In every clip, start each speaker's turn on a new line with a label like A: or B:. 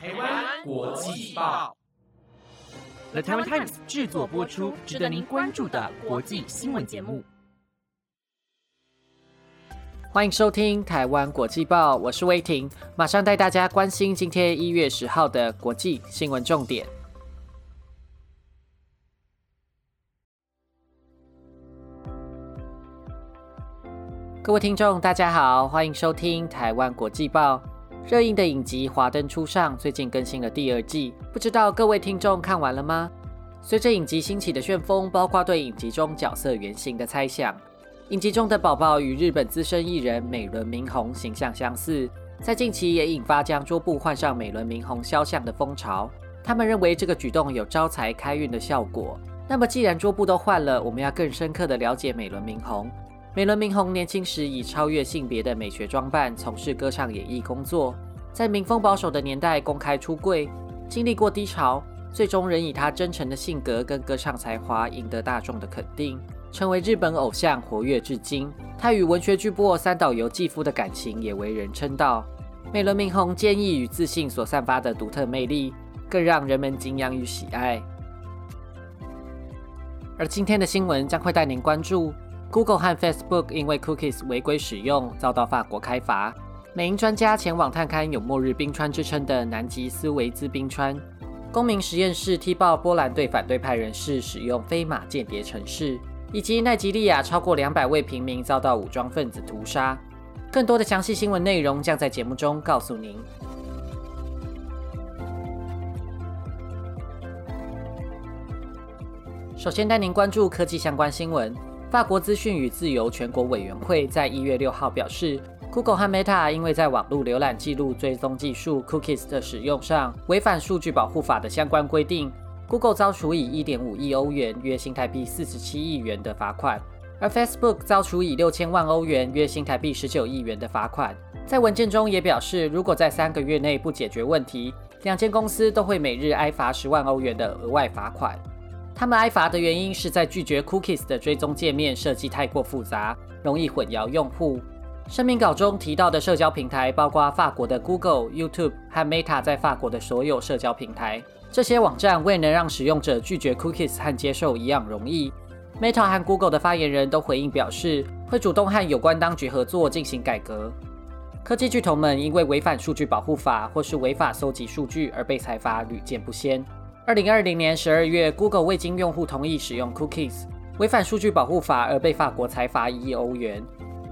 A: 台湾国际报
B: ，The Taiwan Times 制作播出，值得您关注的国际新闻节目。
C: 欢迎收听台湾国际报，我是威婷，马上带大家关心今天一月十号的国际新闻重点。各位听众，大家好，欢迎收听台湾国际报。热映的影集《华灯初上》最近更新了第二季，不知道各位听众看完了吗？随着影集兴起的旋风，包括对影集中角色原型的猜想，影集中的宝宝与日本资深艺人美轮明宏形象相似，在近期也引发将桌布换上美轮明宏肖像的风潮。他们认为这个举动有招财开运的效果。那么既然桌布都换了，我们要更深刻的了解美轮明宏。美轮明宏年轻时以超越性别的美学装扮从事歌唱演艺工作，在民风保守的年代公开出柜，经历过低潮，最终仍以他真诚的性格跟歌唱才华赢得大众的肯定，成为日本偶像，活跃至今。他与文学巨擘三岛由纪夫的感情也为人称道。美轮明宏坚毅与自信所散发的独特魅力，更让人们敬仰与喜爱。而今天的新闻将会带您关注。Google 和 Facebook 因为 Cookies 违规使用，遭到法国开罚。美英专家前往探勘有“末日冰川”之称的南极斯维兹冰川。公民实验室踢爆波兰对反对派人士使用飞马间谍程式，以及奈及利亚超过两百位平民遭到武装分子屠杀。更多的详细新闻内容将在节目中告诉您。首先带您关注科技相关新闻。法国资讯与自由全国委员会在一月六号表示，Google 和 Meta 因为在网络浏览记录追踪技术 Cookies 的使用上违反数据保护法的相关规定，Google 遭处以一点五亿欧元（约新台币四十七亿元）的罚款，而 Facebook 遭处以六千万欧元（约新台币十九亿元）的罚款。在文件中也表示，如果在三个月内不解决问题，两间公司都会每日挨罚十万欧元的额外罚款。他们挨罚的原因是在拒绝 Cookies 的追踪界面设计太过复杂，容易混淆用户。声明稿中提到的社交平台包括法国的 Google、YouTube 和 Meta 在法国的所有社交平台。这些网站未能让使用者拒绝 Cookies 和接受一样容易。Meta 和 Google 的发言人都回应表示，会主动和有关当局合作进行改革。科技巨头们因为违反数据保护法或是违法搜集数据而被裁罚屡见不鲜。二零二零年十二月，Google 未经用户同意使用 Cookies，违反数据保护法而被法国裁罚一亿欧元。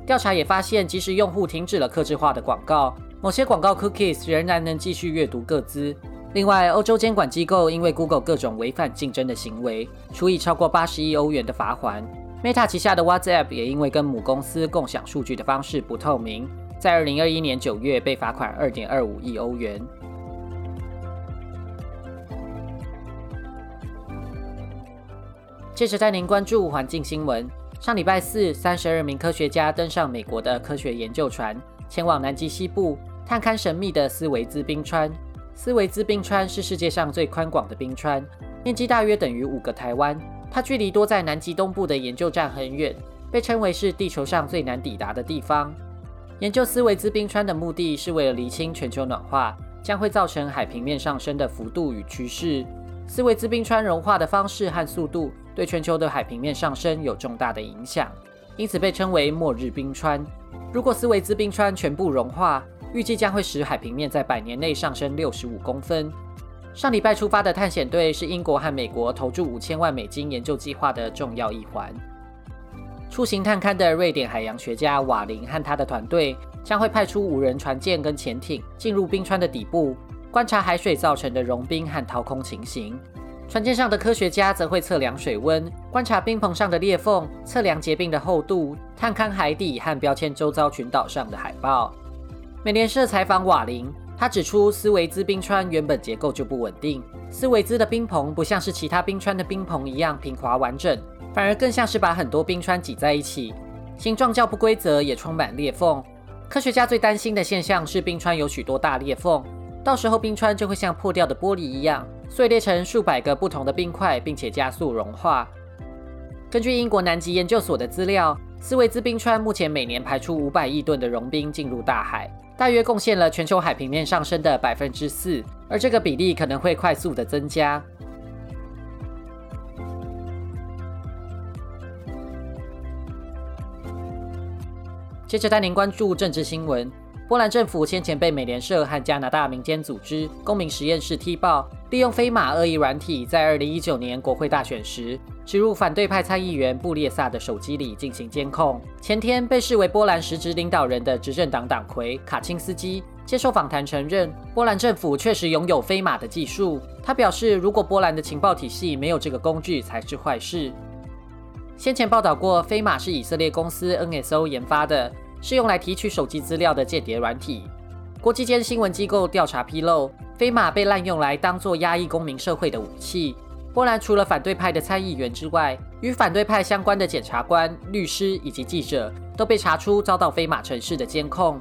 C: 调查也发现，即使用户停止了克制化的广告，某些广告 Cookies 仍然能继续阅读各资。另外，欧洲监管机构因为 Google 各种违反竞争的行为，处以超过八十亿欧元的罚款。Meta 旗下的 WhatsApp 也因为跟母公司共享数据的方式不透明，在二零二一年九月被罚款二点二五亿欧元。接着带您关注环境新闻。上礼拜四，三十二名科学家登上美国的科学研究船，前往南极西部探勘神秘的斯维兹冰川。斯维兹冰川是世界上最宽广的冰川，面积大约等于五个台湾。它距离多在南极东部的研究站很远，被称为是地球上最难抵达的地方。研究斯维兹冰川的目的是为了厘清全球暖化将会造成海平面上升的幅度与趋势。斯维兹冰川融化的方式和速度。对全球的海平面上升有重大的影响，因此被称为末日冰川。如果斯维兹冰川全部融化，预计将会使海平面在百年内上升六十五公分。上礼拜出发的探险队是英国和美国投注五千万美金研究计划的重要一环。出行探勘的瑞典海洋学家瓦林和他的团队将会派出无人船舰跟潜艇进入冰川的底部，观察海水造成的融冰和掏空情形。船舰上的科学家则会测量水温，观察冰棚上的裂缝，测量结冰的厚度，探勘海底和标签周遭群岛上的海豹。美联社采访瓦林，他指出斯维兹冰川原本结构就不稳定，斯维兹的冰棚不像是其他冰川的冰棚一样平滑完整，反而更像是把很多冰川挤在一起，形状较不规则，也充满裂缝。科学家最担心的现象是冰川有许多大裂缝，到时候冰川就会像破掉的玻璃一样。碎裂成数百个不同的冰块，并且加速融化。根据英国南极研究所的资料，斯维兹冰川目前每年排出五百亿吨的融冰进入大海，大约贡献了全球海平面上升的百分之四。而这个比例可能会快速的增加。接着带您关注政治新闻。波兰政府先前被美联社和加拿大民间组织公民实验室踢爆，利用飞马恶意软体，在2019年国会大选时，植入反对派参议员布列萨的手机里进行监控。前天，被视为波兰实职领导人的执政党党魁卡钦斯基接受访谈承认，波兰政府确实拥有飞马的技术。他表示，如果波兰的情报体系没有这个工具，才是坏事。先前报道过，飞马是以色列公司 NSO 研发的。是用来提取手机资料的间谍软体。国际间新闻机构调查披露，飞马被滥用来当作压抑公民社会的武器。波兰除了反对派的参议员之外，与反对派相关的检察官、律师以及记者都被查出遭到飞马城市的监控。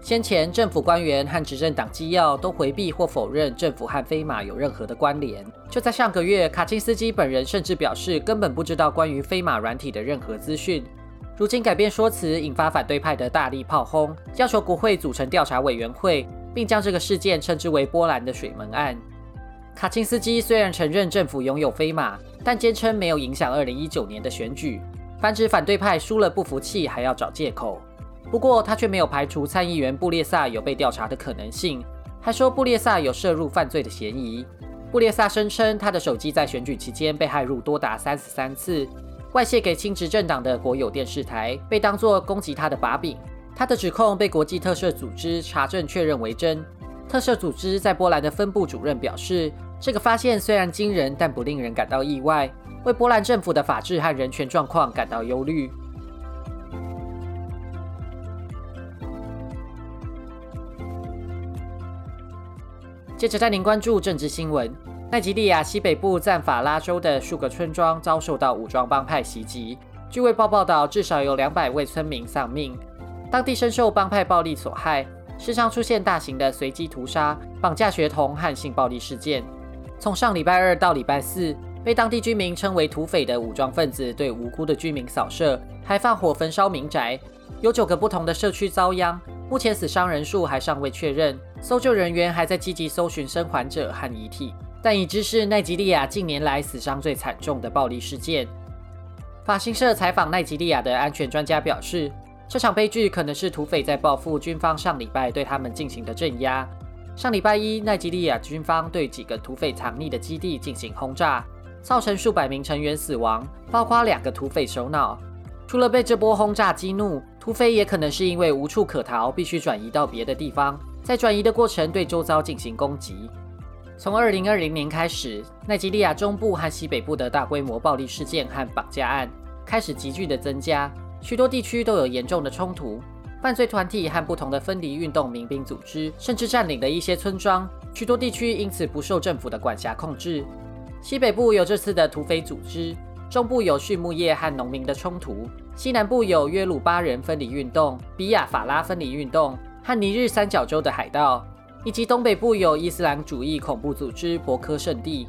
C: 先前政府官员和执政党机要都回避或否认政府和飞马有任何的关联。就在上个月，卡钦斯基本人甚至表示根本不知道关于飞马软体的任何资讯。如今改变说辞，引发反对派的大力炮轰，要求国会组成调查委员会，并将这个事件称之为波兰的水门案。卡钦斯基虽然承认政府拥有飞马，但坚称没有影响2019年的选举，反指反对派输了不服气还要找借口。不过他却没有排除参议员布列萨有被调查的可能性，还说布列萨有涉入犯罪的嫌疑。布列萨声称他的手机在选举期间被害入多达三十三次。外泄给亲执政党的国有电视台被当作攻击他的把柄，他的指控被国际特赦组织查证确认为真。特赦组织在波兰的分部主任表示，这个发现虽然惊人，但不令人感到意外，为波兰政府的法治和人权状况感到忧虑。接着带您关注政治新闻。奈及利亚西北部赞法拉州的数个村庄遭受到武装帮派袭击，据卫报报道，至少有两百位村民丧命。当地深受帮派暴力所害，时常出现大型的随机屠杀、绑架学童和性暴力事件。从上礼拜二到礼拜四，被当地居民称为土匪的武装分子对无辜的居民扫射，还放火焚烧民宅，有九个不同的社区遭殃。目前死伤人数还尚未确认，搜救人员还在积极搜寻生还者和遗体。但已知是奈及利亚近年来死伤最惨重的暴力事件。法新社采访奈及利亚的安全专家表示，这场悲剧可能是土匪在报复军方上礼拜对他们进行的镇压。上礼拜一，奈及利亚军方对几个土匪藏匿的基地进行轰炸，造成数百名成员死亡，包括两个土匪首脑。除了被这波轰炸激怒，土匪也可能是因为无处可逃，必须转移到别的地方，在转移的过程对周遭进行攻击。从二零二零年开始，奈及利亚中部和西北部的大规模暴力事件和绑架案开始急剧的增加，许多地区都有严重的冲突。犯罪团体和不同的分离运动民兵组织甚至占领了一些村庄，许多地区因此不受政府的管辖控制。西北部有这次的土匪组织，中部有畜牧业和农民的冲突，西南部有约鲁巴人分离运动、比亚法拉分离运动和尼日三角洲的海盗。以及东北部有伊斯兰主义恐怖组织博科圣地。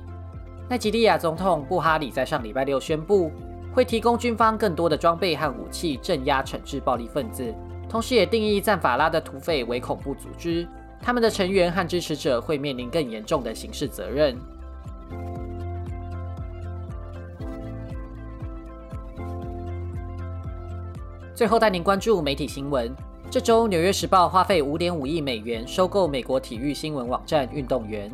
C: 奈及利亚总统布哈里在上礼拜六宣布，会提供军方更多的装备和武器，镇压惩治暴力分子，同时也定义赞法拉的土匪为恐怖组织，他们的成员和支持者会面临更严重的刑事责任。最后带您关注媒体新闻。这周，《纽约时报》花费五点五亿美元收购美国体育新闻网站《运动员》，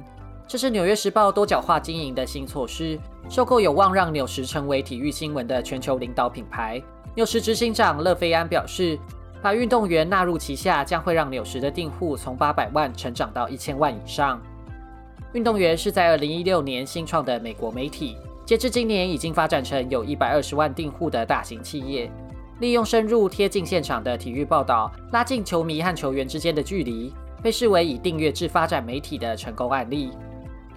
C: 这是《纽约时报》多角化经营的新措施。收购有望让纽时成为体育新闻的全球领导品牌。纽时执行长勒菲安表示，把《运动员》纳入旗下，将会让纽时的订户从八百万成长到一千万以上。《运动员》是在二零一六年新创的美国媒体，截至今年已经发展成有一百二十万订户的大型企业。利用深入贴近现场的体育报道，拉近球迷和球员之间的距离，被视为以订阅制发展媒体的成功案例。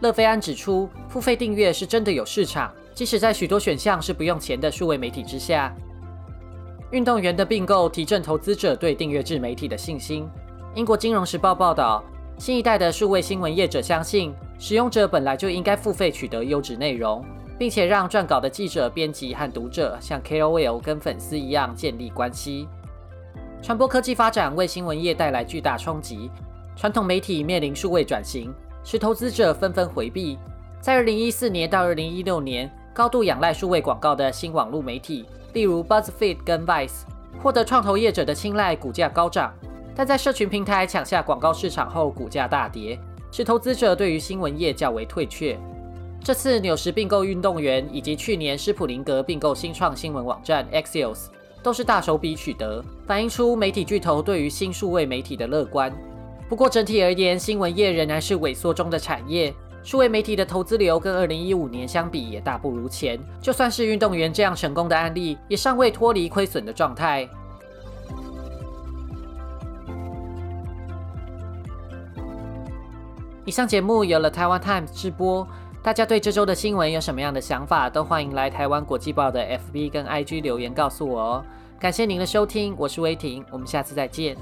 C: 勒菲安指出，付费订阅是真的有市场，即使在许多选项是不用钱的数位媒体之下。运动员的并购提振投资者对订阅制媒体的信心。英国金融时报报道，新一代的数位新闻业者相信，使用者本来就应该付费取得优质内容。并且让撰稿的记者、编辑和读者像 KOL 跟粉丝一样建立关系。传播科技发展为新闻业带来巨大冲击，传统媒体面临数位转型，使投资者纷纷回避。在二零一四年到二零一六年，高度仰赖数位广告的新网络媒体，例如 BuzzFeed 跟 Vice，获得创投业者的青睐，股价高涨。但在社群平台抢下广告市场后，股价大跌，使投资者对于新闻业较为退却。这次纽时并购运动员，以及去年施普林格并购新创新闻网站 Axios，都是大手笔取得，反映出媒体巨头对于新数位媒体的乐观。不过整体而言，新闻业仍然是萎缩中的产业。数位媒体的投资流跟二零一五年相比也大不如前，就算是运动员这样成功的案例，也尚未脱离亏损的状态。以上节目由了台湾 Times 直播，大家对这周的新闻有什么样的想法，都欢迎来台湾国际报的 FB 跟 IG 留言告诉我哦。感谢您的收听，我是威婷，我们下次再见。